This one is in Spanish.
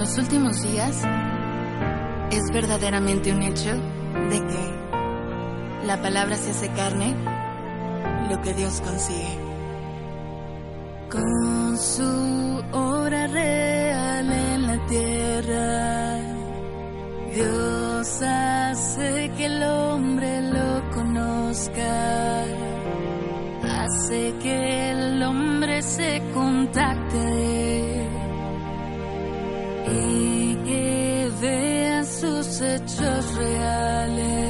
los últimos días es verdaderamente un hecho de que la palabra se hace carne, lo que Dios consigue. Con su obra real en la tierra, Dios hace que el hombre lo conozca, hace que el hombre se contacte y que vea sus hechos reales.